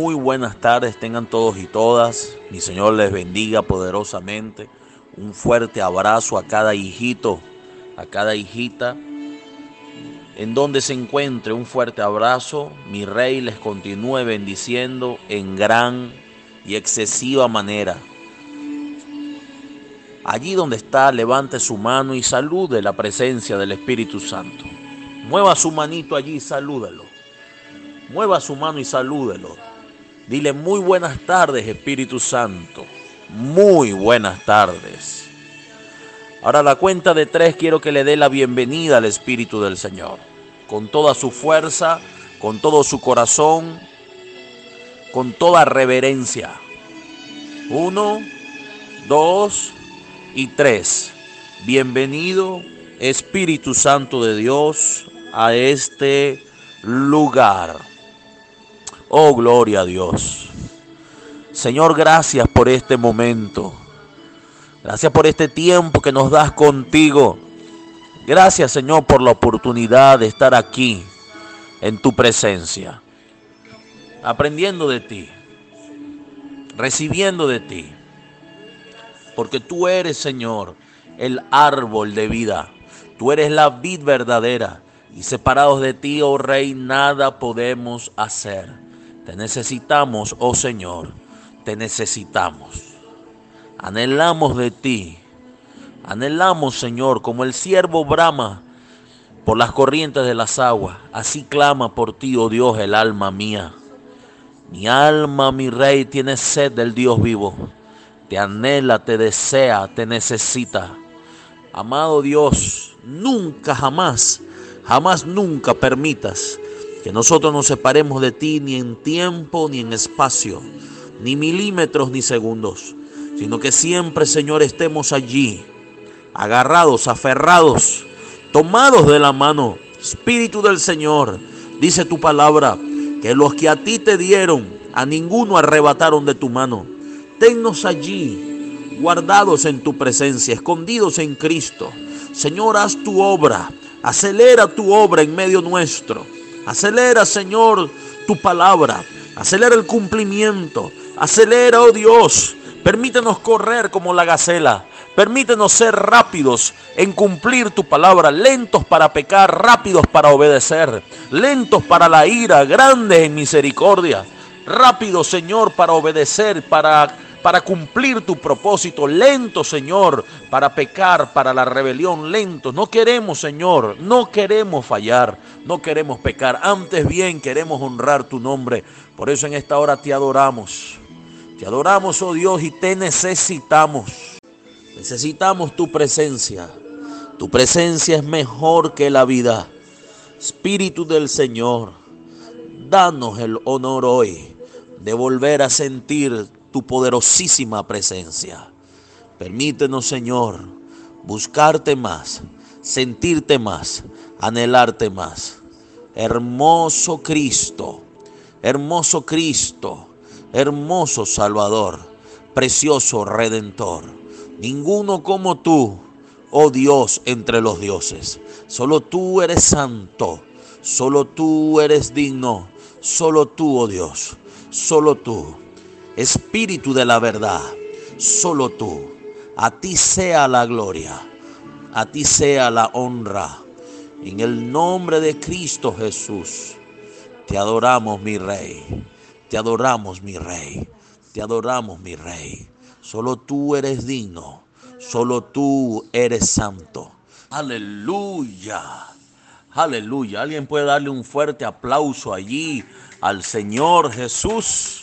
muy buenas tardes tengan todos y todas. Mi Señor les bendiga poderosamente. Un fuerte abrazo a cada hijito, a cada hijita. En donde se encuentre un fuerte abrazo, mi Rey les continúe bendiciendo en gran y excesiva manera. Allí donde está, levante su mano y salude la presencia del Espíritu Santo. Mueva su manito allí y salúdelo. Mueva su mano y salúdelo. Dile muy buenas tardes, Espíritu Santo. Muy buenas tardes. Ahora la cuenta de tres quiero que le dé la bienvenida al Espíritu del Señor. Con toda su fuerza, con todo su corazón, con toda reverencia. Uno, dos y tres. Bienvenido Espíritu Santo de Dios a este lugar. Oh, gloria a Dios. Señor, gracias por este momento. Gracias por este tiempo que nos das contigo. Gracias, Señor, por la oportunidad de estar aquí en tu presencia. Aprendiendo de ti. Recibiendo de ti. Porque tú eres, Señor, el árbol de vida. Tú eres la vid verdadera. Y separados de ti, oh Rey, nada podemos hacer. Te necesitamos, oh Señor, te necesitamos. Anhelamos de ti. Anhelamos, Señor, como el siervo brama por las corrientes de las aguas. Así clama por ti, oh Dios, el alma mía. Mi alma, mi rey, tiene sed del Dios vivo. Te anhela, te desea, te necesita. Amado Dios, nunca, jamás, jamás, nunca permitas que nosotros nos separemos de ti ni en tiempo ni en espacio, ni milímetros ni segundos, sino que siempre, Señor, estemos allí, agarrados, aferrados, tomados de la mano. Espíritu del Señor, dice tu palabra, que los que a ti te dieron, a ninguno arrebataron de tu mano. Tennos allí, guardados en tu presencia, escondidos en Cristo. Señor, haz tu obra, acelera tu obra en medio nuestro. Acelera, Señor, tu palabra. Acelera el cumplimiento. Acelera, oh Dios. Permítenos correr como la gacela. Permítenos ser rápidos en cumplir tu palabra, lentos para pecar, rápidos para obedecer, lentos para la ira, grandes en misericordia, rápidos, Señor, para obedecer, para para cumplir tu propósito. Lento, Señor, para pecar, para la rebelión. Lento. No queremos, Señor, no queremos fallar, no queremos pecar. Antes bien queremos honrar tu nombre. Por eso en esta hora te adoramos. Te adoramos, oh Dios, y te necesitamos. Necesitamos tu presencia. Tu presencia es mejor que la vida. Espíritu del Señor, danos el honor hoy de volver a sentir tu poderosísima presencia. Permítenos, Señor, buscarte más, sentirte más, anhelarte más. Hermoso Cristo, hermoso Cristo, hermoso Salvador, precioso Redentor. Ninguno como tú, oh Dios, entre los dioses. Solo tú eres santo, solo tú eres digno, solo tú, oh Dios, solo tú. Espíritu de la verdad, solo tú. A ti sea la gloria, a ti sea la honra. En el nombre de Cristo Jesús, te adoramos mi Rey, te adoramos mi Rey, te adoramos mi Rey. Solo tú eres digno, solo tú eres santo. Aleluya, aleluya. Alguien puede darle un fuerte aplauso allí al Señor Jesús.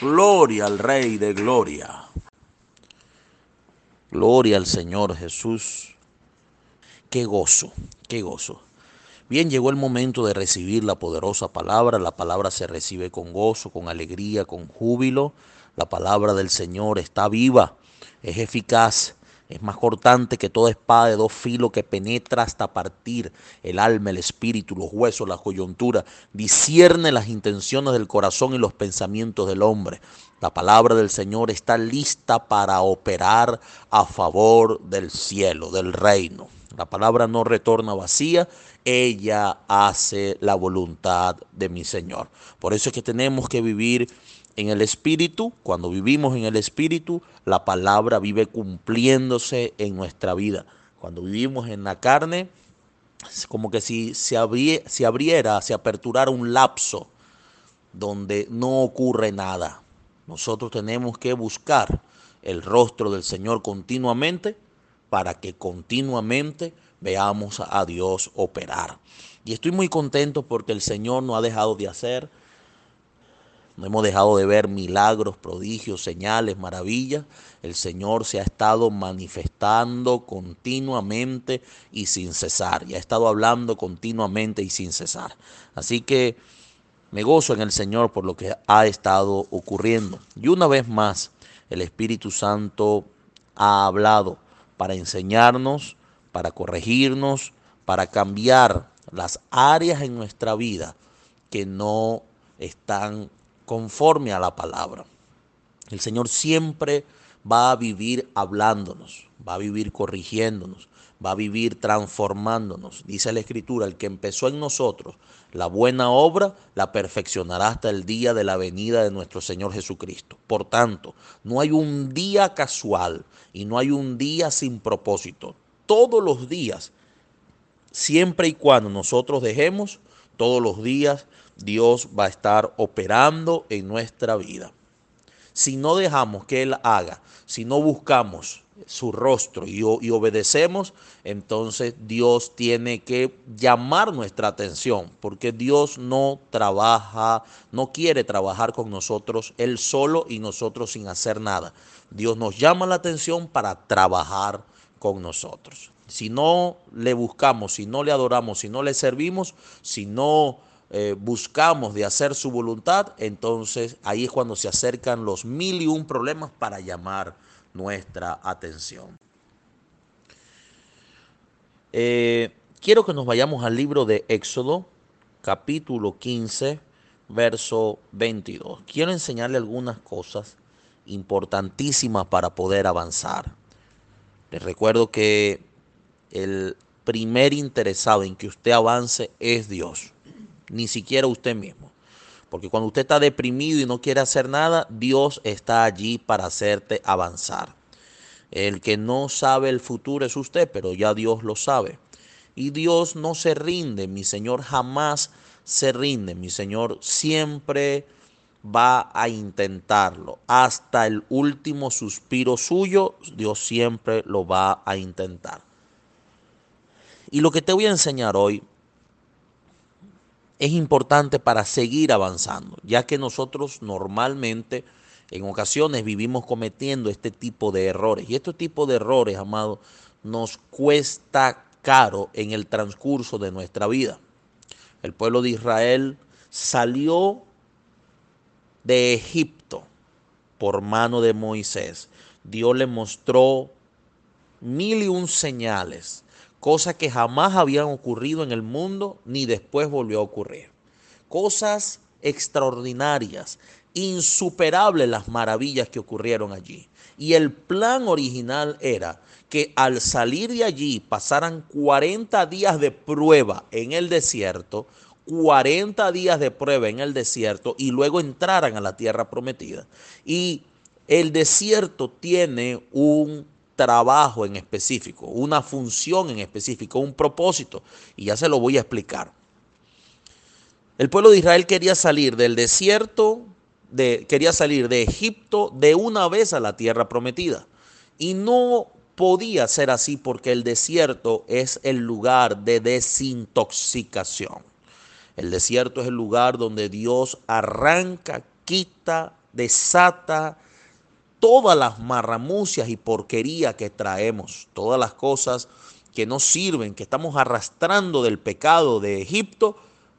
Gloria al Rey de Gloria. Gloria al Señor Jesús. Qué gozo, qué gozo. Bien, llegó el momento de recibir la poderosa palabra. La palabra se recibe con gozo, con alegría, con júbilo. La palabra del Señor está viva, es eficaz es más cortante que toda espada de dos filos que penetra hasta partir el alma, el espíritu, los huesos, la coyuntura. Discierne las intenciones del corazón y los pensamientos del hombre. La palabra del Señor está lista para operar a favor del cielo, del reino. La palabra no retorna vacía, ella hace la voluntad de mi Señor. Por eso es que tenemos que vivir en el Espíritu. Cuando vivimos en el Espíritu, la palabra vive cumpliéndose en nuestra vida. Cuando vivimos en la carne, es como que si se, se abriera, se aperturara un lapso donde no ocurre nada. Nosotros tenemos que buscar el rostro del Señor continuamente para que continuamente veamos a Dios operar. Y estoy muy contento porque el Señor no ha dejado de hacer, no hemos dejado de ver milagros, prodigios, señales, maravillas. El Señor se ha estado manifestando continuamente y sin cesar. Y ha estado hablando continuamente y sin cesar. Así que me gozo en el Señor por lo que ha estado ocurriendo. Y una vez más, el Espíritu Santo ha hablado para enseñarnos, para corregirnos, para cambiar las áreas en nuestra vida que no están conforme a la palabra. El Señor siempre va a vivir hablándonos, va a vivir corrigiéndonos, va a vivir transformándonos. Dice la Escritura, el que empezó en nosotros la buena obra, la perfeccionará hasta el día de la venida de nuestro Señor Jesucristo. Por tanto, no hay un día casual y no hay un día sin propósito. Todos los días, siempre y cuando nosotros dejemos, todos los días Dios va a estar operando en nuestra vida. Si no dejamos que Él haga, si no buscamos su rostro y, obedecemos, entonces Dios tiene que llamar nuestra atención, porque Dios no trabaja, no quiere trabajar con nosotros Él solo y nosotros sin hacer nada. Dios nos llama la atención para trabajar con nosotros. Si no le buscamos, si no le adoramos, si no le servimos, si no eh, buscamos de hacer su voluntad, entonces ahí es cuando se acercan los mil y un problemas para llamar nuestra atención. Eh, quiero que nos vayamos al libro de Éxodo, capítulo 15, verso 22. Quiero enseñarle algunas cosas importantísimas para poder avanzar. Les recuerdo que el primer interesado en que usted avance es Dios ni siquiera usted mismo. Porque cuando usted está deprimido y no quiere hacer nada, Dios está allí para hacerte avanzar. El que no sabe el futuro es usted, pero ya Dios lo sabe. Y Dios no se rinde, mi Señor jamás se rinde, mi Señor siempre va a intentarlo. Hasta el último suspiro suyo, Dios siempre lo va a intentar. Y lo que te voy a enseñar hoy es importante para seguir avanzando, ya que nosotros normalmente en ocasiones vivimos cometiendo este tipo de errores. Y este tipo de errores, amado, nos cuesta caro en el transcurso de nuestra vida. El pueblo de Israel salió de Egipto por mano de Moisés. Dios le mostró mil y un señales cosas que jamás habían ocurrido en el mundo ni después volvió a ocurrir. Cosas extraordinarias, insuperables las maravillas que ocurrieron allí. Y el plan original era que al salir de allí pasaran 40 días de prueba en el desierto, 40 días de prueba en el desierto y luego entraran a la tierra prometida. Y el desierto tiene un trabajo en específico, una función en específico, un propósito. Y ya se lo voy a explicar. El pueblo de Israel quería salir del desierto, de, quería salir de Egipto de una vez a la tierra prometida. Y no podía ser así porque el desierto es el lugar de desintoxicación. El desierto es el lugar donde Dios arranca, quita, desata, todas las marramucias y porquería que traemos, todas las cosas que no sirven, que estamos arrastrando del pecado de Egipto,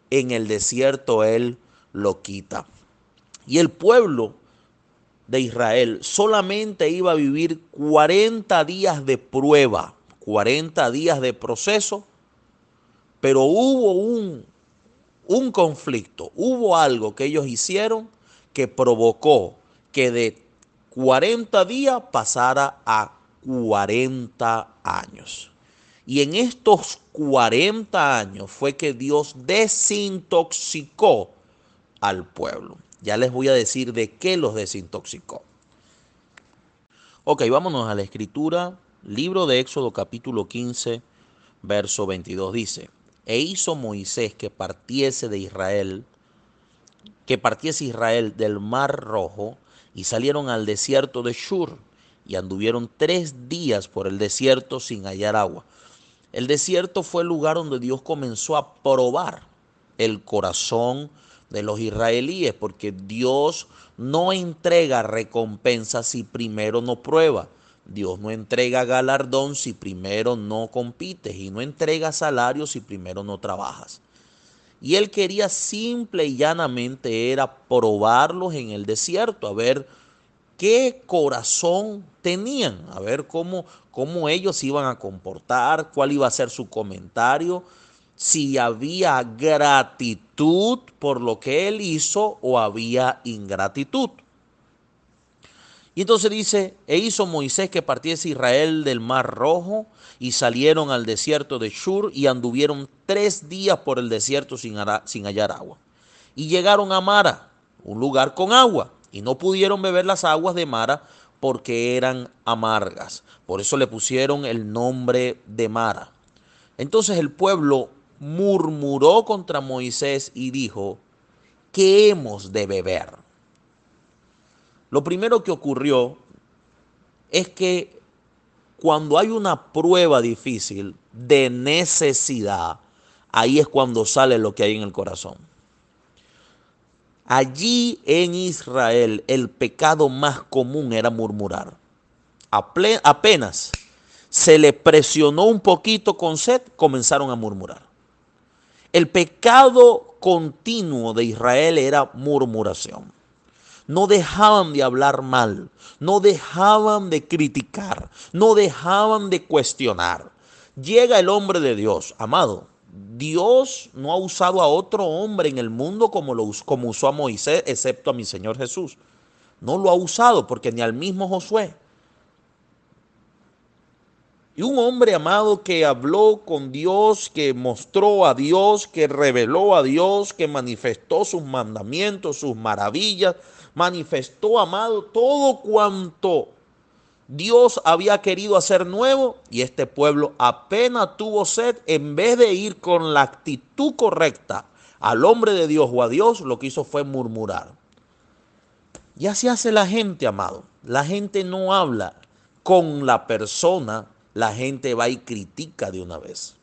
en el desierto Él lo quita. Y el pueblo de Israel solamente iba a vivir 40 días de prueba, 40 días de proceso, pero hubo un, un conflicto, hubo algo que ellos hicieron que provocó que de 40 días pasara a 40 años. Y en estos 40 años fue que Dios desintoxicó al pueblo. Ya les voy a decir de qué los desintoxicó. Ok, vámonos a la escritura. Libro de Éxodo capítulo 15, verso 22 dice, e hizo Moisés que partiese de Israel, que partiese Israel del mar rojo, y salieron al desierto de Shur, y anduvieron tres días por el desierto sin hallar agua. El desierto fue el lugar donde Dios comenzó a probar el corazón de los israelíes, porque Dios no entrega recompensa si primero no prueba. Dios no entrega galardón si primero no compites y no entrega salario si primero no trabajas. Y él quería simple y llanamente era probarlos en el desierto, a ver qué corazón tenían, a ver cómo, cómo ellos iban a comportar, cuál iba a ser su comentario, si había gratitud por lo que él hizo o había ingratitud. Entonces dice, e hizo Moisés que partiese Israel del mar rojo y salieron al desierto de Shur y anduvieron tres días por el desierto sin, sin hallar agua. Y llegaron a Mara, un lugar con agua, y no pudieron beber las aguas de Mara porque eran amargas. Por eso le pusieron el nombre de Mara. Entonces el pueblo murmuró contra Moisés y dijo, ¿qué hemos de beber? Lo primero que ocurrió es que cuando hay una prueba difícil de necesidad, ahí es cuando sale lo que hay en el corazón. Allí en Israel el pecado más común era murmurar. Apenas se le presionó un poquito con sed, comenzaron a murmurar. El pecado continuo de Israel era murmuración no dejaban de hablar mal, no dejaban de criticar, no dejaban de cuestionar. Llega el hombre de Dios, amado. Dios no ha usado a otro hombre en el mundo como, lo, como usó a Moisés, excepto a mi Señor Jesús. No lo ha usado porque ni al mismo Josué. Y un hombre amado que habló con Dios, que mostró a Dios, que reveló a Dios, que manifestó sus mandamientos, sus maravillas, manifestó, amado, todo cuanto Dios había querido hacer nuevo y este pueblo apenas tuvo sed, en vez de ir con la actitud correcta al hombre de Dios o a Dios, lo que hizo fue murmurar. Y así hace la gente, amado. La gente no habla con la persona, la gente va y critica de una vez.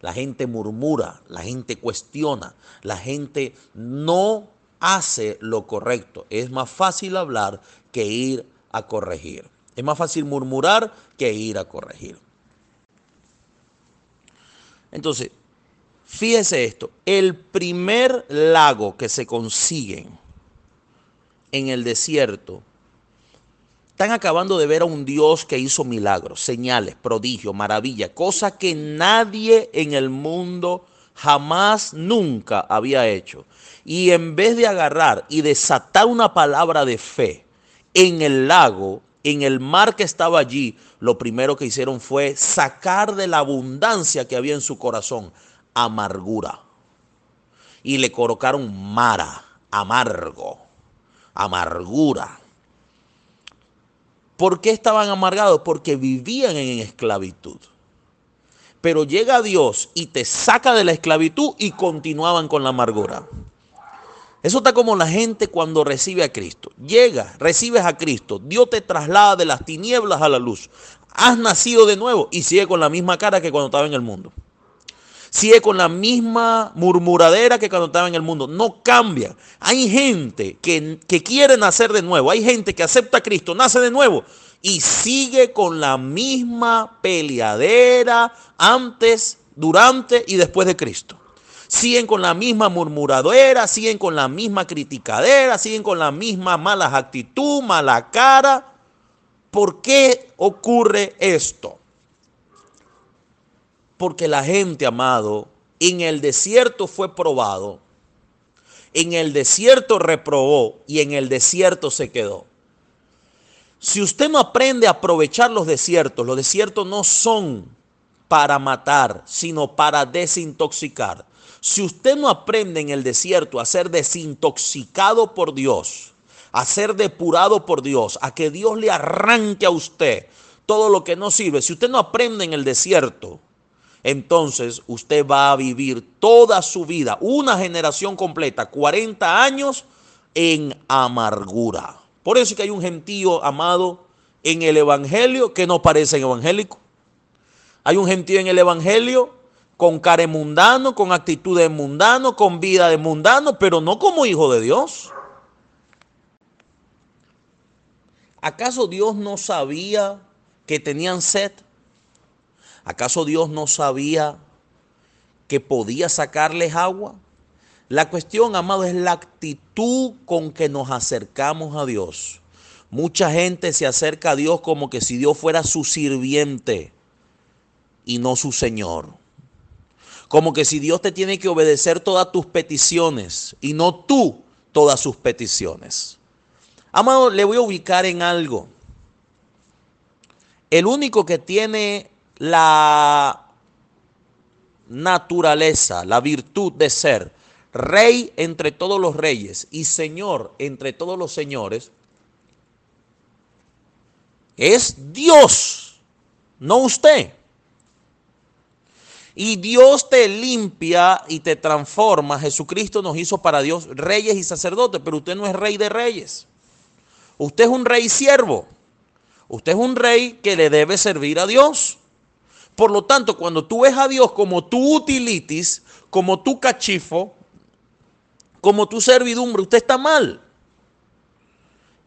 La gente murmura, la gente cuestiona, la gente no hace lo correcto. Es más fácil hablar que ir a corregir. Es más fácil murmurar que ir a corregir. Entonces, fíjese esto, el primer lago que se consiguen en el desierto, están acabando de ver a un Dios que hizo milagros, señales, prodigios, maravillas, cosas que nadie en el mundo jamás, nunca había hecho. Y en vez de agarrar y desatar una palabra de fe en el lago, en el mar que estaba allí, lo primero que hicieron fue sacar de la abundancia que había en su corazón amargura. Y le colocaron mara, amargo, amargura. ¿Por qué estaban amargados? Porque vivían en esclavitud. Pero llega Dios y te saca de la esclavitud y continuaban con la amargura. Eso está como la gente cuando recibe a Cristo. Llega, recibes a Cristo, Dios te traslada de las tinieblas a la luz. Has nacido de nuevo y sigue con la misma cara que cuando estaba en el mundo. Sigue con la misma murmuradera que cuando estaba en el mundo. No cambia. Hay gente que, que quiere nacer de nuevo. Hay gente que acepta a Cristo, nace de nuevo y sigue con la misma peleadera antes, durante y después de Cristo. Siguen con la misma murmuradera, siguen con la misma criticadera, siguen con la misma mala actitud, mala cara. ¿Por qué ocurre esto? Porque la gente, amado, en el desierto fue probado, en el desierto reprobó y en el desierto se quedó. Si usted no aprende a aprovechar los desiertos, los desiertos no son para matar, sino para desintoxicar. Si usted no aprende en el desierto a ser desintoxicado por Dios, a ser depurado por Dios, a que Dios le arranque a usted todo lo que no sirve, si usted no aprende en el desierto, entonces usted va a vivir toda su vida, una generación completa, 40 años en amargura. Por eso es que hay un gentío amado en el Evangelio que no parece evangélico. Hay un gentío en el Evangelio con care mundano, con actitudes mundano, con vida de mundano, pero no como hijo de Dios. ¿Acaso Dios no sabía que tenían sed? ¿Acaso Dios no sabía que podía sacarles agua? La cuestión, amado, es la actitud con que nos acercamos a Dios. Mucha gente se acerca a Dios como que si Dios fuera su sirviente y no su Señor. Como que si Dios te tiene que obedecer todas tus peticiones y no tú todas sus peticiones. Amado, le voy a ubicar en algo. El único que tiene la naturaleza, la virtud de ser rey entre todos los reyes y señor entre todos los señores, es Dios, no usted. Y Dios te limpia y te transforma. Jesucristo nos hizo para Dios reyes y sacerdotes, pero usted no es rey de reyes. Usted es un rey siervo. Usted es un rey que le debe servir a Dios. Por lo tanto, cuando tú ves a Dios como tu utilitis, como tu cachifo, como tu servidumbre, usted está mal.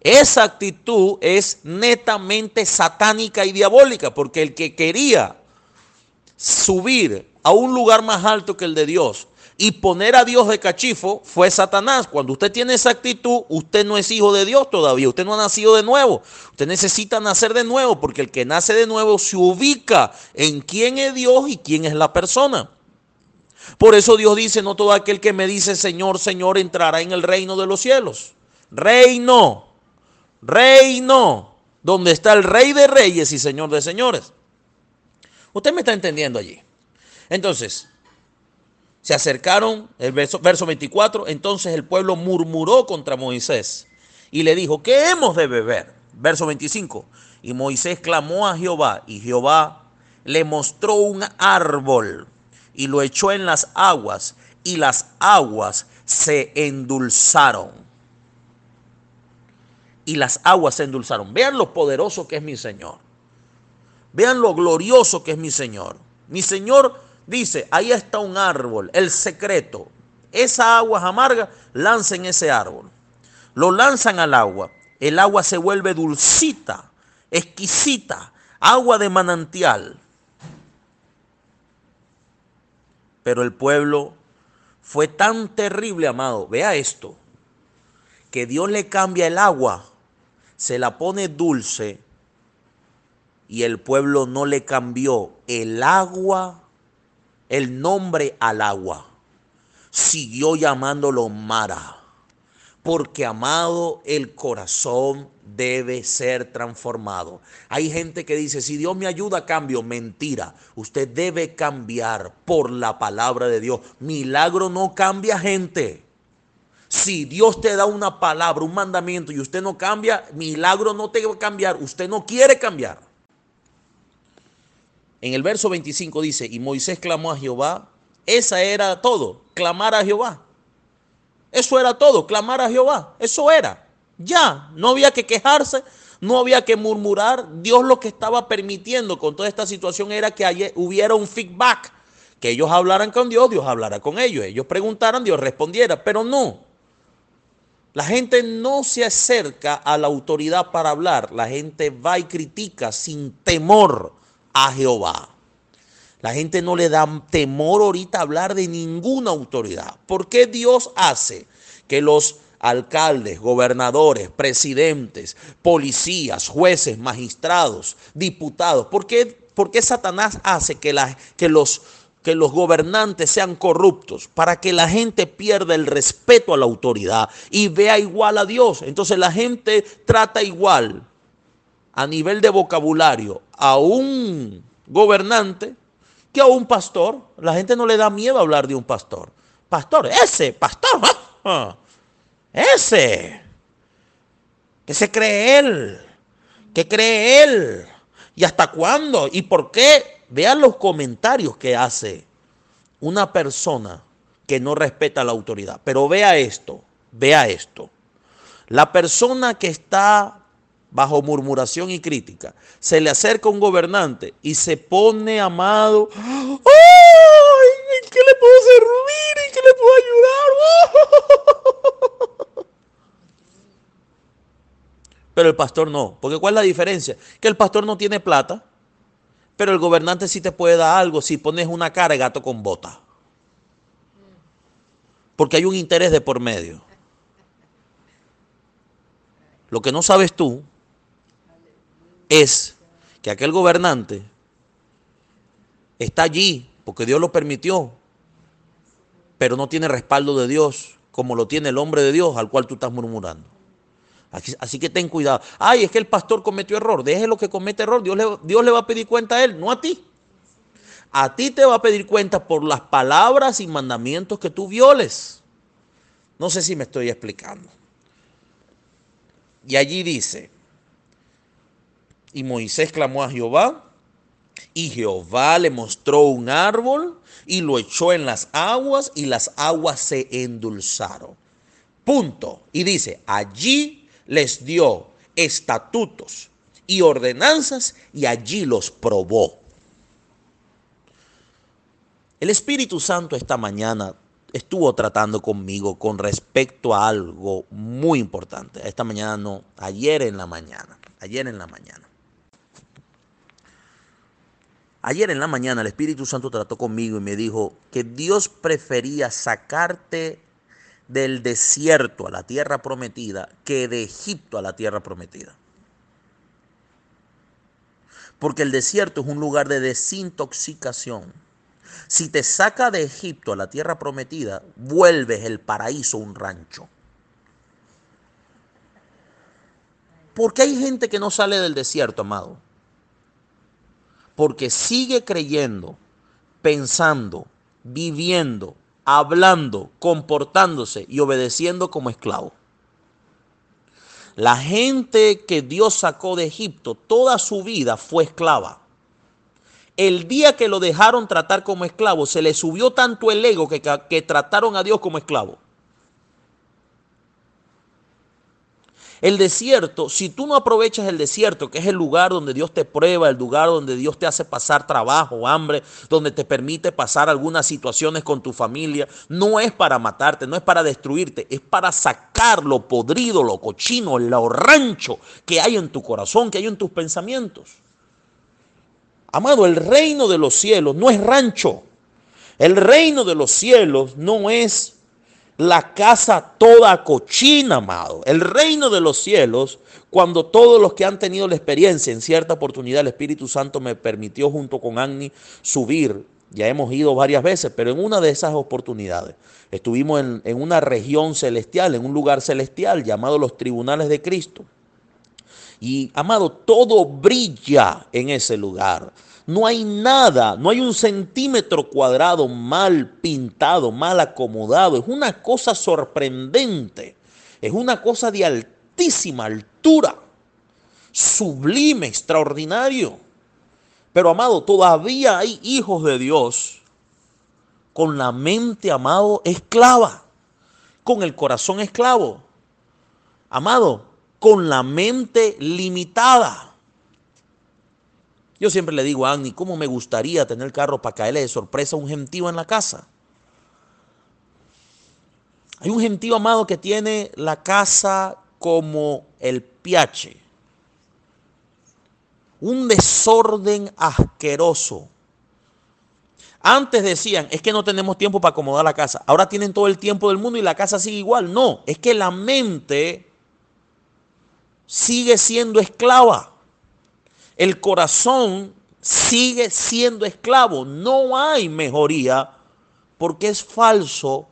Esa actitud es netamente satánica y diabólica, porque el que quería subir a un lugar más alto que el de Dios y poner a Dios de cachifo fue Satanás. Cuando usted tiene esa actitud, usted no es hijo de Dios todavía, usted no ha nacido de nuevo. Usted necesita nacer de nuevo porque el que nace de nuevo se ubica en quién es Dios y quién es la persona. Por eso Dios dice, no todo aquel que me dice Señor, Señor entrará en el reino de los cielos. Reino, reino, donde está el rey de reyes y señor de señores. Usted me está entendiendo allí. Entonces, se acercaron, el verso, verso 24, entonces el pueblo murmuró contra Moisés y le dijo, ¿qué hemos de beber? Verso 25, y Moisés clamó a Jehová y Jehová le mostró un árbol y lo echó en las aguas y las aguas se endulzaron. Y las aguas se endulzaron. Vean lo poderoso que es mi Señor. Vean lo glorioso que es mi Señor. Mi Señor dice, ahí está un árbol, el secreto. Esa agua amarga, lancen ese árbol. Lo lanzan al agua. El agua se vuelve dulcita, exquisita, agua de manantial. Pero el pueblo fue tan terrible, amado. Vea esto, que Dios le cambia el agua, se la pone dulce y el pueblo no le cambió el agua, el nombre al agua. Siguió llamándolo Mara. Porque amado, el corazón debe ser transformado. Hay gente que dice, si Dios me ayuda, cambio. Mentira. Usted debe cambiar por la palabra de Dios. Milagro no cambia gente. Si Dios te da una palabra, un mandamiento y usted no cambia, milagro no te va a cambiar. Usted no quiere cambiar. En el verso 25 dice, y Moisés clamó a Jehová. Esa era todo, clamar a Jehová. Eso era todo, clamar a Jehová. Eso era. Ya, no había que quejarse, no había que murmurar. Dios lo que estaba permitiendo con toda esta situación era que hubiera un feedback. Que ellos hablaran con Dios, Dios hablara con ellos. Ellos preguntaran, Dios respondiera. Pero no. La gente no se acerca a la autoridad para hablar. La gente va y critica sin temor a Jehová. La gente no le da temor ahorita hablar de ninguna autoridad. ¿Por qué Dios hace que los alcaldes, gobernadores, presidentes, policías, jueces, magistrados, diputados, ¿por qué, por qué Satanás hace que, que, los, que los gobernantes sean corruptos? Para que la gente pierda el respeto a la autoridad y vea igual a Dios. Entonces la gente trata igual a nivel de vocabulario a un gobernante que a un pastor. La gente no le da miedo hablar de un pastor. Pastor, ese, pastor, ese, que se cree él, que cree él, y hasta cuándo, y por qué. Vean los comentarios que hace una persona que no respeta la autoridad. Pero vea esto, vea esto. La persona que está bajo murmuración y crítica, se le acerca un gobernante y se pone amado. ¡Ay! ¿En qué le puedo servir? ¿En qué le puedo ayudar? Pero el pastor no. Porque ¿cuál es la diferencia? Que el pastor no tiene plata, pero el gobernante sí te puede dar algo si pones una cara de gato con bota. Porque hay un interés de por medio. Lo que no sabes tú es que aquel gobernante está allí porque Dios lo permitió, pero no tiene respaldo de Dios como lo tiene el hombre de Dios al cual tú estás murmurando. Así, que ten cuidado. Ay, es que el pastor cometió error. Deje lo que comete error. Dios le, Dios le va a pedir cuenta a él, no a ti. A ti te va a pedir cuenta por las palabras y mandamientos que tú violes. No sé si me estoy explicando. Y allí dice, y Moisés clamó a Jehová, y Jehová le mostró un árbol y lo echó en las aguas y las aguas se endulzaron. Punto. Y dice, allí les dio estatutos y ordenanzas y allí los probó. El Espíritu Santo esta mañana estuvo tratando conmigo con respecto a algo muy importante. Esta mañana no, ayer en la mañana, ayer en la mañana. Ayer en la mañana el Espíritu Santo trató conmigo y me dijo que Dios prefería sacarte del desierto a la tierra prometida que de Egipto a la tierra prometida. Porque el desierto es un lugar de desintoxicación. Si te saca de Egipto a la tierra prometida, vuelves el paraíso un rancho. Porque hay gente que no sale del desierto, amado porque sigue creyendo, pensando, viviendo, hablando, comportándose y obedeciendo como esclavo. La gente que Dios sacó de Egipto, toda su vida fue esclava. El día que lo dejaron tratar como esclavo, se le subió tanto el ego que, que trataron a Dios como esclavo. El desierto, si tú no aprovechas el desierto, que es el lugar donde Dios te prueba, el lugar donde Dios te hace pasar trabajo, hambre, donde te permite pasar algunas situaciones con tu familia, no es para matarte, no es para destruirte, es para sacar lo podrido, lo cochino, lo rancho que hay en tu corazón, que hay en tus pensamientos. Amado, el reino de los cielos no es rancho. El reino de los cielos no es la casa toda cochina, amado. El reino de los cielos, cuando todos los que han tenido la experiencia, en cierta oportunidad el Espíritu Santo me permitió junto con Agni subir. Ya hemos ido varias veces, pero en una de esas oportunidades estuvimos en, en una región celestial, en un lugar celestial llamado los tribunales de Cristo. Y, amado, todo brilla en ese lugar. No hay nada, no hay un centímetro cuadrado mal pintado, mal acomodado. Es una cosa sorprendente. Es una cosa de altísima altura. Sublime, extraordinario. Pero amado, todavía hay hijos de Dios con la mente, amado, esclava. Con el corazón esclavo. Amado, con la mente limitada. Yo siempre le digo a Agni, ¿cómo me gustaría tener el carro para caerle de sorpresa a un gentío en la casa? Hay un gentío amado que tiene la casa como el piache. Un desorden asqueroso. Antes decían, es que no tenemos tiempo para acomodar la casa. Ahora tienen todo el tiempo del mundo y la casa sigue igual. No, es que la mente sigue siendo esclava el corazón sigue siendo esclavo. No hay mejoría porque es falso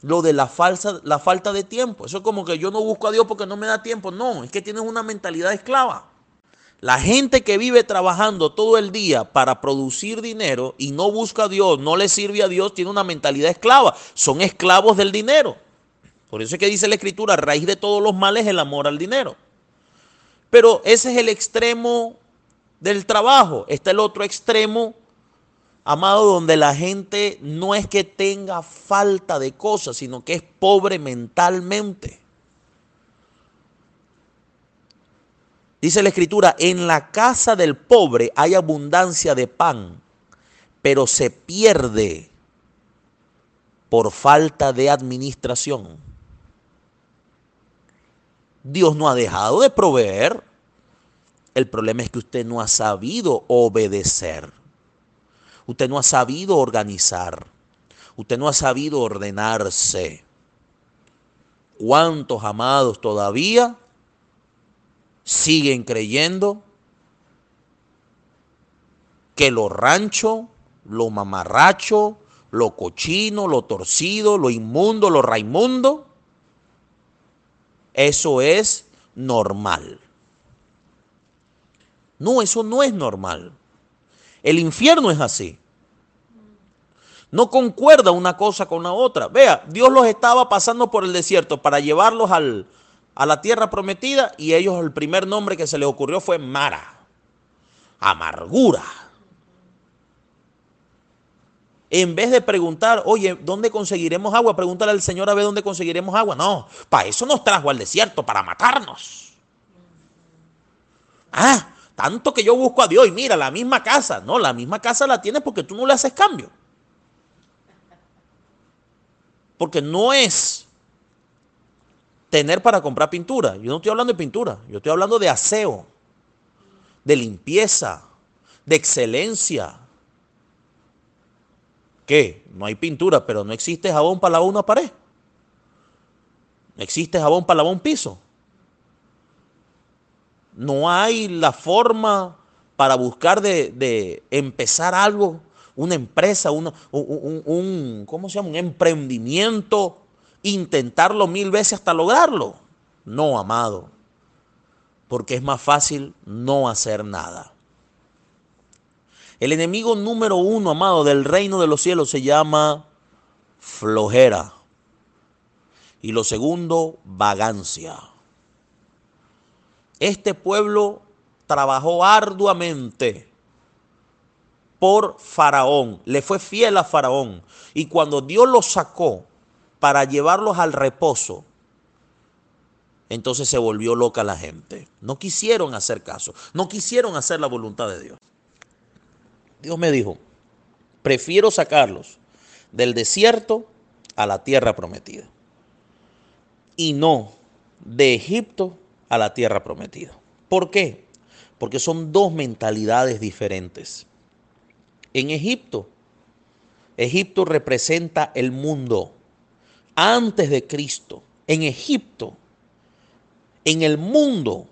lo de la, falsa, la falta de tiempo. Eso es como que yo no busco a Dios porque no me da tiempo. No, es que tienes una mentalidad esclava. La gente que vive trabajando todo el día para producir dinero y no busca a Dios, no le sirve a Dios, tiene una mentalidad esclava. Son esclavos del dinero. Por eso es que dice la escritura, raíz de todos los males el amor al dinero. Pero ese es el extremo del trabajo. Está el otro extremo, amado, donde la gente no es que tenga falta de cosas, sino que es pobre mentalmente. Dice la escritura, en la casa del pobre hay abundancia de pan, pero se pierde por falta de administración. Dios no ha dejado de proveer. El problema es que usted no ha sabido obedecer. Usted no ha sabido organizar. Usted no ha sabido ordenarse. ¿Cuántos amados todavía siguen creyendo que lo rancho, lo mamarracho, lo cochino, lo torcido, lo inmundo, lo raimundo, eso es normal. No, eso no es normal. El infierno es así. No concuerda una cosa con la otra. Vea, Dios los estaba pasando por el desierto para llevarlos al, a la tierra prometida y ellos el primer nombre que se les ocurrió fue Mara, amargura. En vez de preguntar, oye, ¿dónde conseguiremos agua? Pregúntale al Señor a ver dónde conseguiremos agua. No, para eso nos trajo al desierto, para matarnos. Ah, tanto que yo busco a Dios y mira, la misma casa. No, la misma casa la tienes porque tú no le haces cambio. Porque no es tener para comprar pintura. Yo no estoy hablando de pintura, yo estoy hablando de aseo, de limpieza, de excelencia. ¿Qué? No hay pintura, pero no existe jabón para lavar una pared. No existe jabón para lavar un piso. No hay la forma para buscar de, empezar algo, una empresa, un, un, ¿cómo se llama? Un emprendimiento intentarlo mil veces hasta lograrlo. No, amado, porque es más fácil no hacer nada. El enemigo número uno, amado, del reino de los cielos se llama flojera. Y lo segundo, vagancia. Este pueblo trabajó arduamente por Faraón, le fue fiel a Faraón. Y cuando Dios lo sacó para llevarlos al reposo, entonces se volvió loca la gente. No quisieron hacer caso, no quisieron hacer la voluntad de Dios. Dios me dijo, prefiero sacarlos del desierto a la tierra prometida y no de Egipto a la tierra prometida. ¿Por qué? Porque son dos mentalidades diferentes. En Egipto, Egipto representa el mundo antes de Cristo, en Egipto, en el mundo,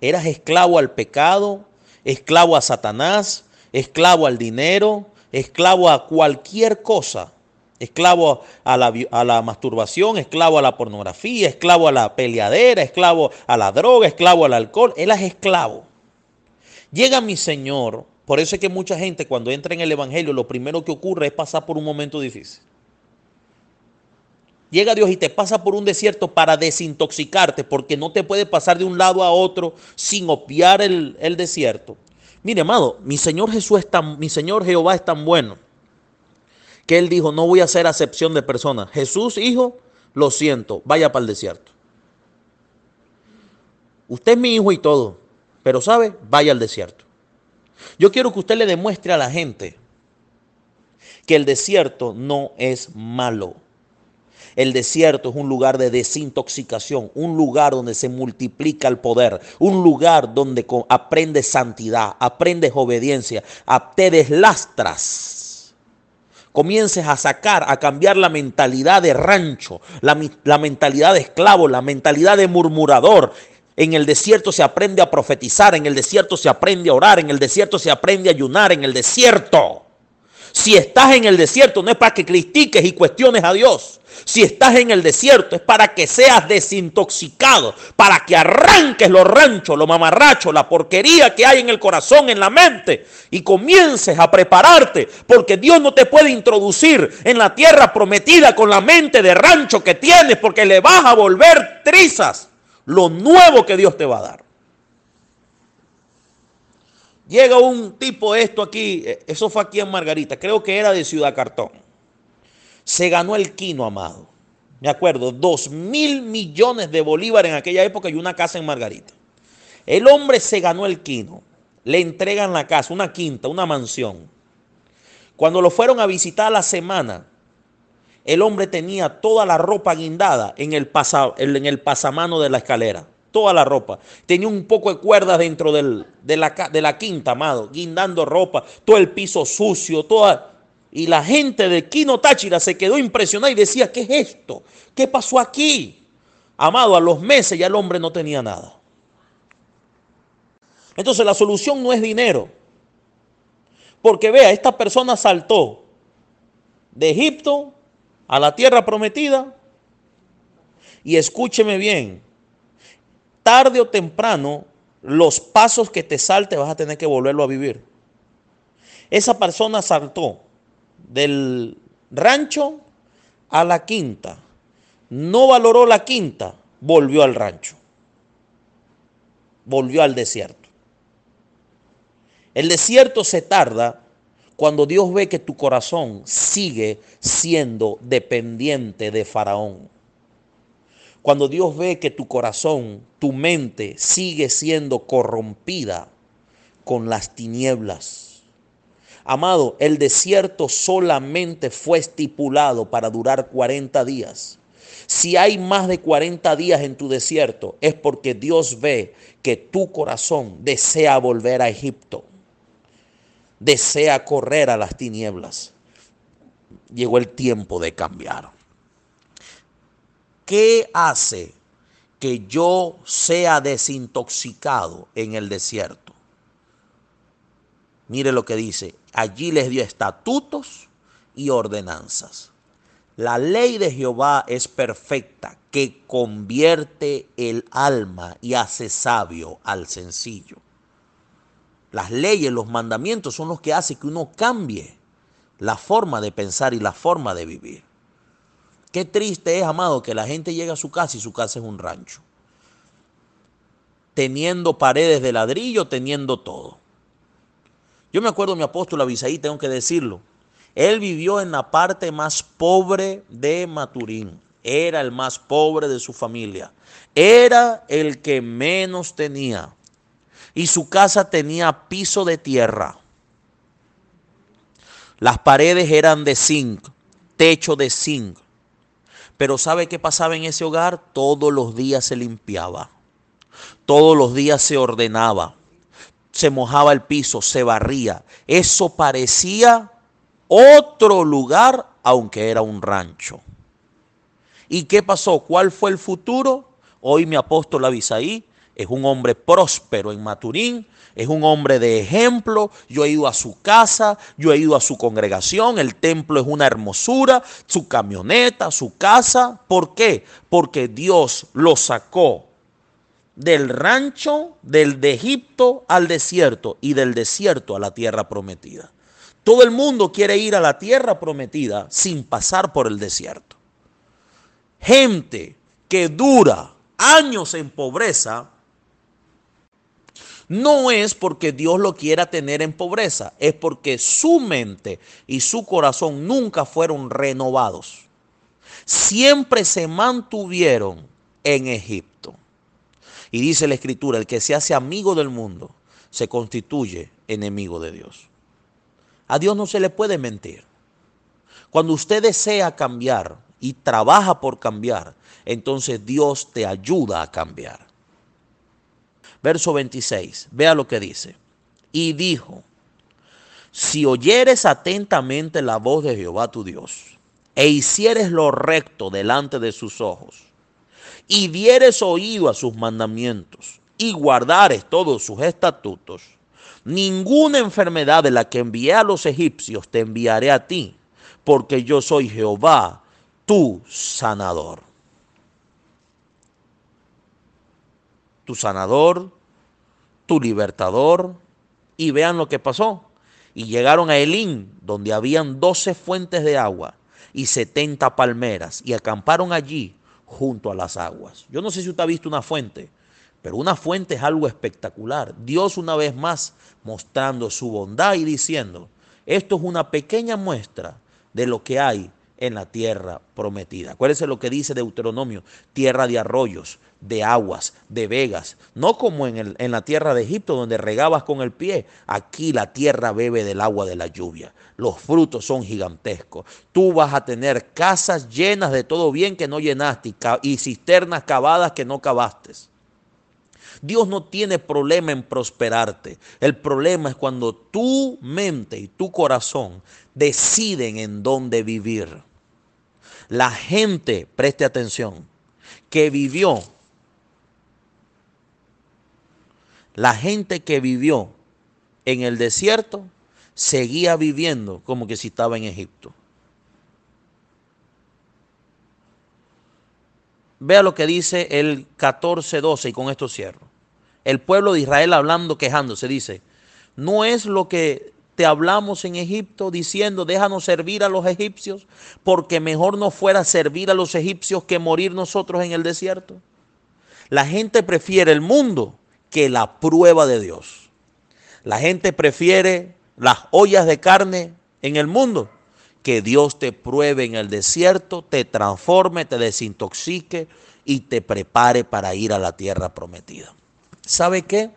eras esclavo al pecado, esclavo a Satanás, esclavo al dinero, esclavo a cualquier cosa, esclavo a la, a la, masturbación, esclavo a la pornografía, esclavo a la peleadera, esclavo a la droga, esclavo al alcohol, eras esclavo. Llega mi Señor, por eso es que mucha gente cuando entra en el Evangelio lo primero que ocurre es pasar por un momento difícil. Llega Dios y te pasa por un desierto para desintoxicarte, porque no te puede pasar de un lado a otro sin opiar el, desierto. Mire, amado, mi Señor Jesús es tan, mi Señor Jehová es tan bueno que Él dijo, no voy a hacer acepción de personas. Jesús, hijo, lo siento, vaya para el desierto. Usted es mi hijo y todo, pero sabe, vaya al desierto. Yo quiero que usted le demuestre a la gente que el desierto no es malo. El desierto es un lugar de desintoxicación, un lugar donde se multiplica el poder, un lugar donde aprendes santidad, aprendes obediencia, te deslastras. Comiences a sacar, a cambiar la mentalidad de rancho, la, la mentalidad de esclavo, la mentalidad de murmurador. En el desierto se aprende a profetizar, en el desierto se aprende a orar, en el desierto se aprende a ayunar, en el desierto Si estás en el desierto no es para que critiques y cuestiones a Dios. Si estás en el desierto es para que seas desintoxicado, para que arranques los ranchos, los mamarrachos, la porquería que hay en el corazón, en la mente y comiences a prepararte, porque Dios no te puede introducir en la tierra prometida con la mente de rancho que tienes, porque le vas a volver trizas lo nuevo que Dios te va a dar. Llega un tipo esto aquí, eh, eso fue aquí en Margarita, creo que era de Ciudad Cartón se ganó el quino, amado. Me acuerdo, dos mil millones de bolívares en aquella época y una casa en Margarita. El hombre se ganó el quino. Le entregan la casa, una quinta, una mansión. Cuando lo fueron a visitar la semana, el hombre tenía toda la ropa guindada en el, en el pasamano de la escalera. Toda la ropa. Tenía un poco de cuerdas dentro de, la, de la quinta, amado. Guindando ropa. Todo el piso sucio. Toda, y la gente de Quino Táchira se quedó impresionada y decía, ¿qué es esto? ¿Qué pasó aquí? Amado, a los meses ya el hombre no tenía nada. Entonces la solución no es dinero. Porque vea, esta persona saltó de Egipto a la tierra prometida. Y escúcheme bien, tarde o temprano, los pasos que te salte vas a tener que volverlo a vivir. Esa persona saltó del rancho a la quinta. No valoró la quinta, volvió al rancho. Volvió al desierto. El desierto se tarda cuando Dios ve que tu corazón sigue siendo dependiente de Faraón. Cuando Dios ve que tu corazón, tu mente sigue siendo corrompida con las tinieblas Amado, el desierto solamente fue estipulado para durar 40 días. Si hay más de 40 días en tu desierto, es porque Dios ve que tu corazón desea volver a Egipto, desea correr a las tinieblas. Llegó el tiempo de cambiar. ¿Qué hace que yo sea desintoxicado en el desierto? Mire lo que dice, Allí les dio estatutos y ordenanzas. La ley de Jehová es perfecta, que convierte el alma y hace sabio al sencillo. Las leyes, los mandamientos son los que hacen que uno cambie la forma de pensar y la forma de vivir. Qué triste es, amado, que la gente llega a su casa y su casa es un rancho. Teniendo paredes de ladrillo, teniendo todo. Yo me acuerdo de mi apóstol Abisaí, tengo que decirlo. Él vivió en la parte más pobre de Maturín. Era el más pobre de su familia. Era el que menos tenía. Y su casa tenía piso de tierra. Las paredes eran de zinc, techo de zinc. Pero ¿sabe qué pasaba en ese hogar? Todos los días se limpiaba. Todos los días se ordenaba se mojaba el piso, se barría. Eso parecía otro lugar, aunque era un rancho. ¿Y qué pasó? ¿Cuál fue el futuro? Hoy mi apóstol Abisaí es un hombre próspero en Maturín, es un hombre de ejemplo. Yo he ido a su casa, yo he ido a su congregación, el templo es una hermosura, su camioneta, su casa. ¿Por qué? Porque Dios lo sacó del rancho del de Egipto al desierto y del desierto a la tierra prometida. Todo el mundo quiere ir a la tierra prometida sin pasar por el desierto. Gente que dura años en pobreza, no es porque Dios lo quiera tener en pobreza, es porque su mente y su corazón nunca fueron renovados. Siempre se mantuvieron en Egipto. Y dice la escritura, el que se hace amigo del mundo se constituye enemigo de Dios. A Dios no se le puede mentir. Cuando usted desea cambiar y trabaja por cambiar, entonces Dios te ayuda a cambiar. Verso 26, vea lo que dice. Y dijo, si oyeres atentamente la voz de Jehová tu Dios, e hicieres lo recto delante de sus ojos, y dieres oído a sus mandamientos y guardares todos sus estatutos, ninguna enfermedad de la que envié a los egipcios te enviaré a ti, porque yo soy Jehová, tu sanador. Tu sanador, tu libertador. Y vean lo que pasó. Y llegaron a Elín, donde habían doce fuentes de agua y setenta palmeras, y acamparon allí junto a las aguas. Yo no sé si usted ha visto una fuente, pero una fuente es algo espectacular. Dios una vez más mostrando su bondad y diciendo, esto es una pequeña muestra de lo que hay en la tierra prometida. Acuérdense lo que dice Deuteronomio, tierra de arroyos, de aguas, de vegas, no como en, el, en, la tierra de Egipto donde regabas con el pie, aquí la tierra bebe del agua de la lluvia, los frutos son gigantescos, tú vas a tener casas llenas de todo bien que no llenaste y cisternas cavadas que no cavaste. Dios no tiene problema en prosperarte. El problema es cuando tu mente y tu corazón deciden en dónde vivir. La gente, preste atención, que vivió, la gente que vivió en el desierto seguía viviendo como que si estaba en Egipto. Vea lo que dice el 14:12 y con esto cierro. El pueblo de Israel hablando, quejándose, dice, no es lo que te hablamos en Egipto diciendo, déjanos servir a los egipcios, porque mejor no fuera servir a los egipcios que morir nosotros en el desierto. La gente prefiere el mundo que la prueba de Dios. La gente prefiere las ollas de carne en el mundo que Dios te pruebe en el desierto, te transforme, te desintoxique y te prepare para ir a la tierra prometida. ¿Sabe qué?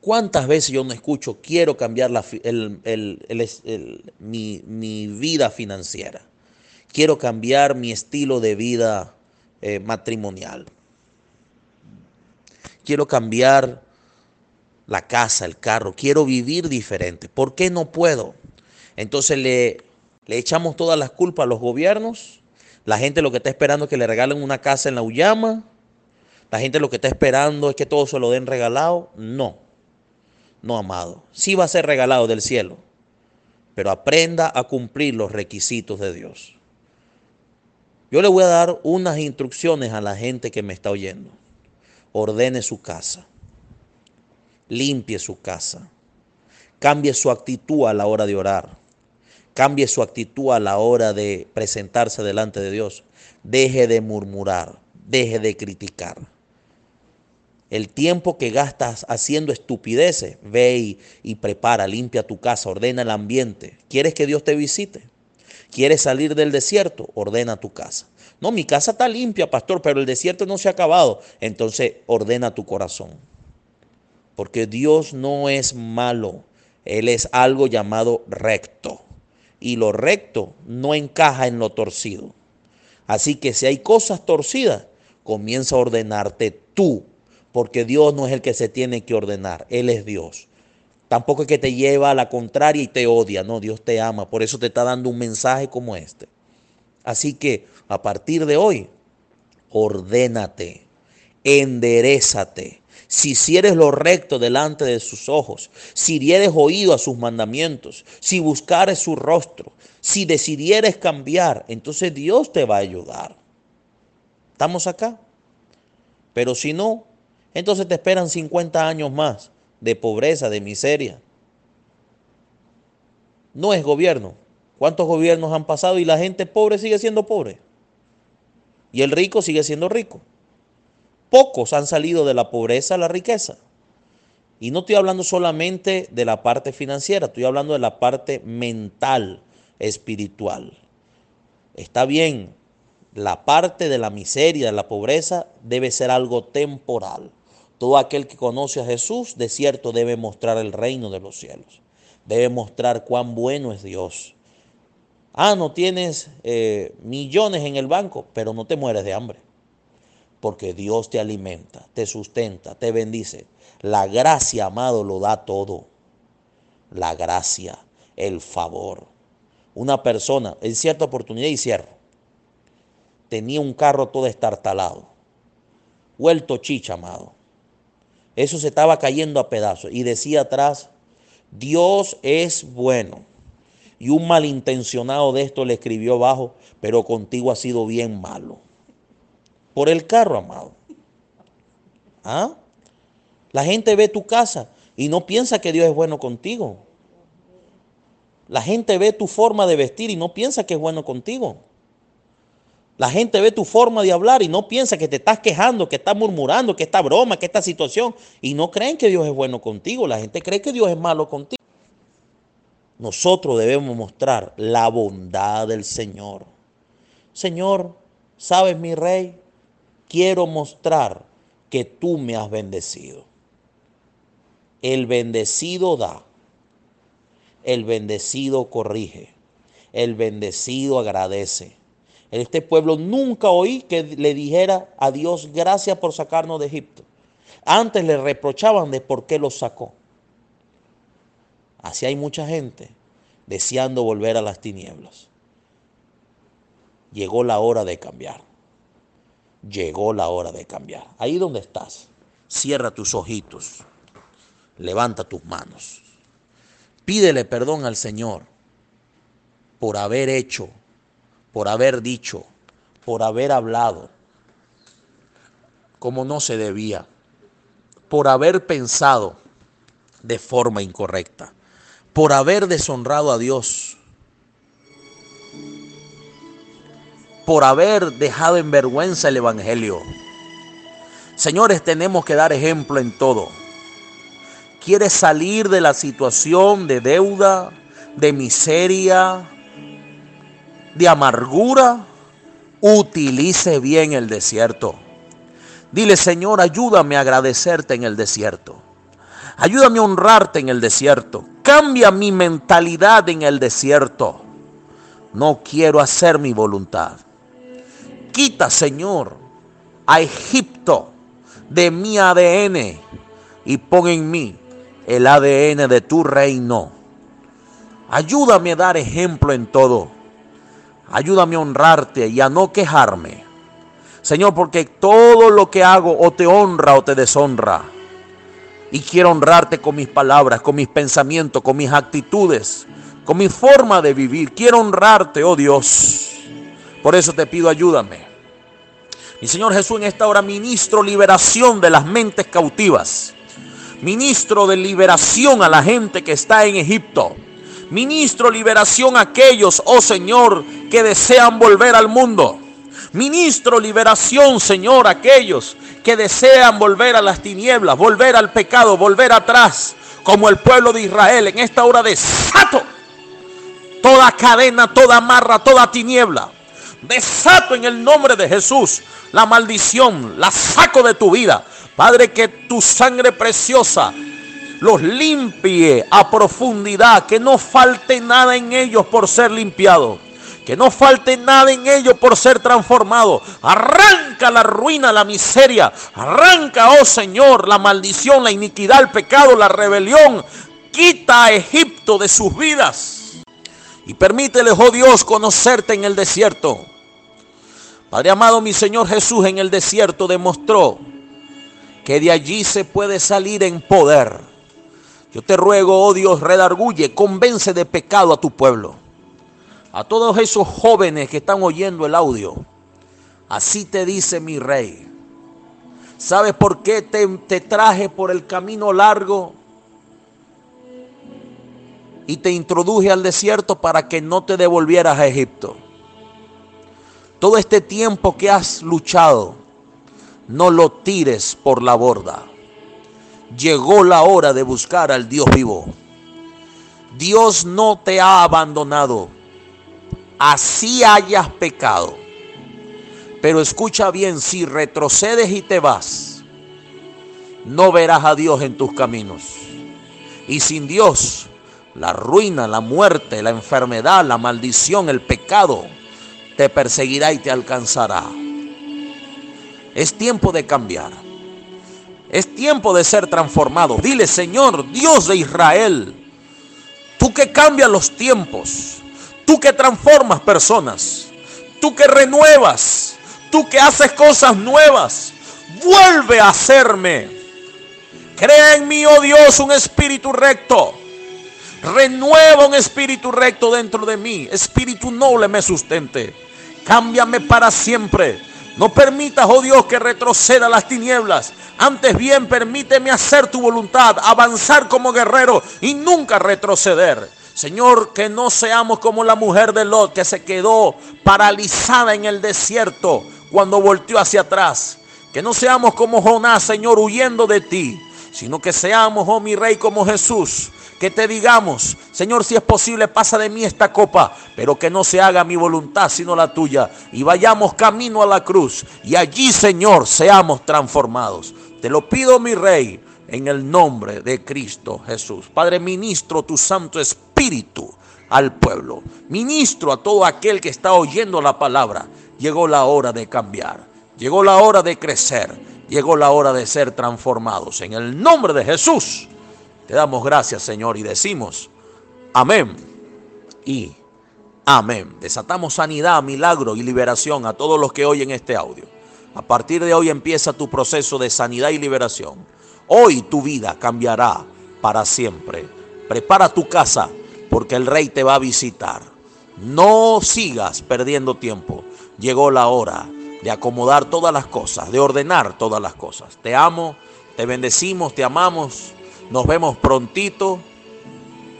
¿Cuántas veces yo no escucho, quiero cambiar mi, vida financiera? Quiero cambiar mi estilo de vida eh, matrimonial. Quiero cambiar la casa, el carro. Quiero vivir diferente. ¿Por qué no puedo? Entonces le, le echamos todas las culpas a los gobiernos. La gente lo que está esperando es que le regalen una casa en la Uyama. La gente lo que está esperando es que todo se lo den regalado. No no, amado, sí va a ser regalado del cielo, pero aprenda a cumplir los requisitos de Dios. Yo le voy a dar unas instrucciones a la gente que me está oyendo. Ordene su casa, limpie su casa, cambie su actitud a la hora de orar, cambie su actitud a la hora de presentarse delante de Dios. Deje de murmurar, deje de criticar el tiempo que gastas haciendo estupideces, ve y, prepara, limpia tu casa, ordena el ambiente. ¿Quieres que Dios te visite? ¿Quieres salir del desierto? Ordena tu casa. No, mi casa está limpia, pastor, pero el desierto no se ha acabado. Entonces ordena tu corazón. Porque Dios no es malo. Él es algo llamado recto. Y lo recto no encaja en lo torcido. Así que si hay cosas torcidas, comienza a ordenarte tú porque Dios no es el que se tiene que ordenar, Él es Dios. Tampoco es que te lleva a la contraria y te odia, no, Dios te ama, por eso te está dando un mensaje como este. Así que a partir de hoy, ordénate, enderezate. Si hicieres lo recto delante de sus ojos, si dieres oído a sus mandamientos, si buscares su rostro, si decidieres cambiar, entonces Dios te va a ayudar. ¿Estamos acá? Pero si no, entonces te esperan 50 años más de pobreza, de miseria. No es gobierno. ¿Cuántos gobiernos han pasado y la gente pobre sigue siendo pobre? Y el rico sigue siendo rico. Pocos han salido de la pobreza a la riqueza. Y no estoy hablando solamente de la parte financiera, estoy hablando de la parte mental, espiritual. Está bien, la parte de la miseria, de la pobreza, debe ser algo temporal. Todo aquel que conoce a Jesús, de cierto, debe mostrar el reino de los cielos. Debe mostrar cuán bueno es Dios. Ah, no tienes eh, millones en el banco, pero no te mueres de hambre. Porque Dios te alimenta, te sustenta, te bendice. La gracia, amado, lo da todo. La gracia, el favor. Una persona, en cierta oportunidad, y cierro, tenía un carro todo estartalado, vuelto chicha, amado Eso se estaba cayendo a pedazos. Y decía atrás, Dios es bueno. Y un malintencionado de esto le escribió abajo, pero contigo ha sido bien malo. Por el carro, amado. ¿Ah? La gente ve tu casa y no piensa que Dios es bueno contigo. La gente ve tu forma de vestir y no piensa que es bueno contigo. La gente ve tu forma de hablar y no piensa que te estás quejando, que estás murmurando, que esta broma, que esta situación. Y no creen que Dios es bueno contigo. La gente cree que Dios es malo contigo. Nosotros debemos mostrar la bondad del Señor. Señor, sabes mi rey, quiero mostrar que tú me has bendecido. El bendecido da, el bendecido corrige, el bendecido agradece. En este pueblo nunca oí que le dijera a Dios gracias por sacarnos de Egipto. Antes le reprochaban de por qué los sacó. Así hay mucha gente deseando volver a las tinieblas. Llegó la hora de cambiar. Llegó la hora de cambiar. Ahí donde estás, cierra tus ojitos, levanta tus manos. Pídele perdón al Señor por haber hecho, por haber dicho, por haber hablado como no se debía, por haber pensado de forma incorrecta por haber deshonrado a Dios, por haber dejado en vergüenza el Evangelio. Señores, tenemos que dar ejemplo en todo. ¿Quieres salir de la situación de deuda, de miseria, de amargura? Utilice bien el desierto. Dile, Señor, ayúdame a agradecerte en el desierto. Ayúdame a honrarte en el desierto. Cambia mi mentalidad en el desierto. No quiero hacer mi voluntad. Quita, Señor, a Egipto de mi ADN y pon en mí el ADN de tu reino. Ayúdame a dar ejemplo en todo. Ayúdame a honrarte y a no quejarme. Señor, porque todo lo que hago o te honra o te deshonra. Y quiero honrarte con mis palabras, con mis pensamientos, con mis actitudes, con mi forma de vivir. Quiero honrarte, oh Dios. Por eso te pido ayúdame. Mi Señor Jesús en esta hora ministro liberación de las mentes cautivas. Ministro de liberación a la gente que está en Egipto. Ministro liberación a aquellos, oh Señor, que desean volver al mundo. Ministro liberación, Señor, a aquellos que desean volver a las tinieblas, volver al pecado, volver atrás, como el pueblo de Israel en esta hora de desato toda cadena, toda amarra, toda tiniebla. Desato en el nombre de Jesús la maldición, la saco de tu vida. Padre, que tu sangre preciosa los limpie a profundidad, que no falte nada en ellos por ser limpiado. Que no falte nada en ellos por ser transformado. Arranca la ruina, la miseria. Arranca, oh Señor, la maldición, la iniquidad, el pecado, la rebelión. Quita a Egipto de sus vidas. Y permítele, oh Dios, conocerte en el desierto. Padre amado, mi Señor Jesús en el desierto demostró que de allí se puede salir en poder. Yo te ruego, oh Dios, redarguye, convence de pecado a tu pueblo a todos esos jóvenes que están oyendo el audio, así te dice mi rey. ¿Sabes por qué te, te, traje por el camino largo? Y te introduje al desierto para que no te devolvieras a Egipto. Todo este tiempo que has luchado, no lo tires por la borda. Llegó la hora de buscar al Dios vivo. Dios no te ha abandonado así hayas pecado. Pero escucha bien, si retrocedes y te vas, no verás a Dios en tus caminos. Y sin Dios, la ruina, la muerte, la enfermedad, la maldición, el pecado, te perseguirá y te alcanzará. Es tiempo de cambiar. Es tiempo de ser transformado. Dile, Señor, Dios de Israel, tú que cambias los tiempos, Tú que transformas personas. Tú que renuevas. Tú que haces cosas nuevas. Vuelve a hacerme. Crea en mí, oh Dios, un espíritu recto. Renueva un espíritu recto dentro de mí. Espíritu noble me sustente. Cámbiame para siempre. No permitas, oh Dios, que retroceda las tinieblas. Antes bien, permíteme hacer tu voluntad, avanzar como guerrero y nunca retroceder. Señor, que no seamos como la mujer de Lot que se quedó paralizada en el desierto cuando volteó hacia atrás. Que no seamos como Jonás, Señor, huyendo de ti, sino que seamos, oh mi rey, como Jesús. Que te digamos, Señor, si es posible, pasa de mí esta copa, pero que no se haga mi voluntad, sino la tuya. Y vayamos camino a la cruz. Y allí, Señor, seamos transformados. Te lo pido, mi rey, en el nombre de Cristo Jesús. Padre, ministro tu Santo Espíritu al pueblo. Ministro a todo aquel que está oyendo la palabra. Llegó la hora de cambiar. Llegó la hora de crecer. Llegó la hora de ser transformados. En el nombre de Jesús. Te damos gracias, Señor, y decimos amén y amén. Desatamos sanidad, milagro y liberación a todos los que oyen este audio. A partir de hoy empieza tu proceso de sanidad y liberación. Hoy tu vida cambiará para siempre. Prepara tu casa porque el rey te va a visitar. No sigas perdiendo tiempo. Llegó la hora de acomodar todas las cosas, de ordenar todas las cosas. Te amo, te bendecimos, te amamos. Nos vemos prontito.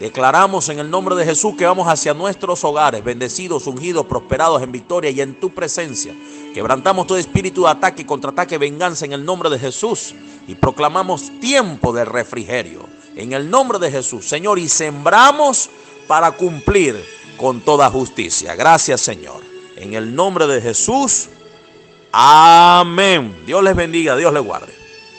Declaramos en el nombre de Jesús que vamos hacia nuestros hogares, bendecidos, ungidos, prosperados en victoria y en tu presencia. Quebrantamos todo espíritu de ataque, contraataque, venganza en el nombre de Jesús y proclamamos tiempo de refrigerio en el nombre de Jesús, Señor, y sembramos para cumplir con toda justicia. Gracias, Señor. En el nombre de Jesús. Amén. Dios les bendiga, Dios les guarde.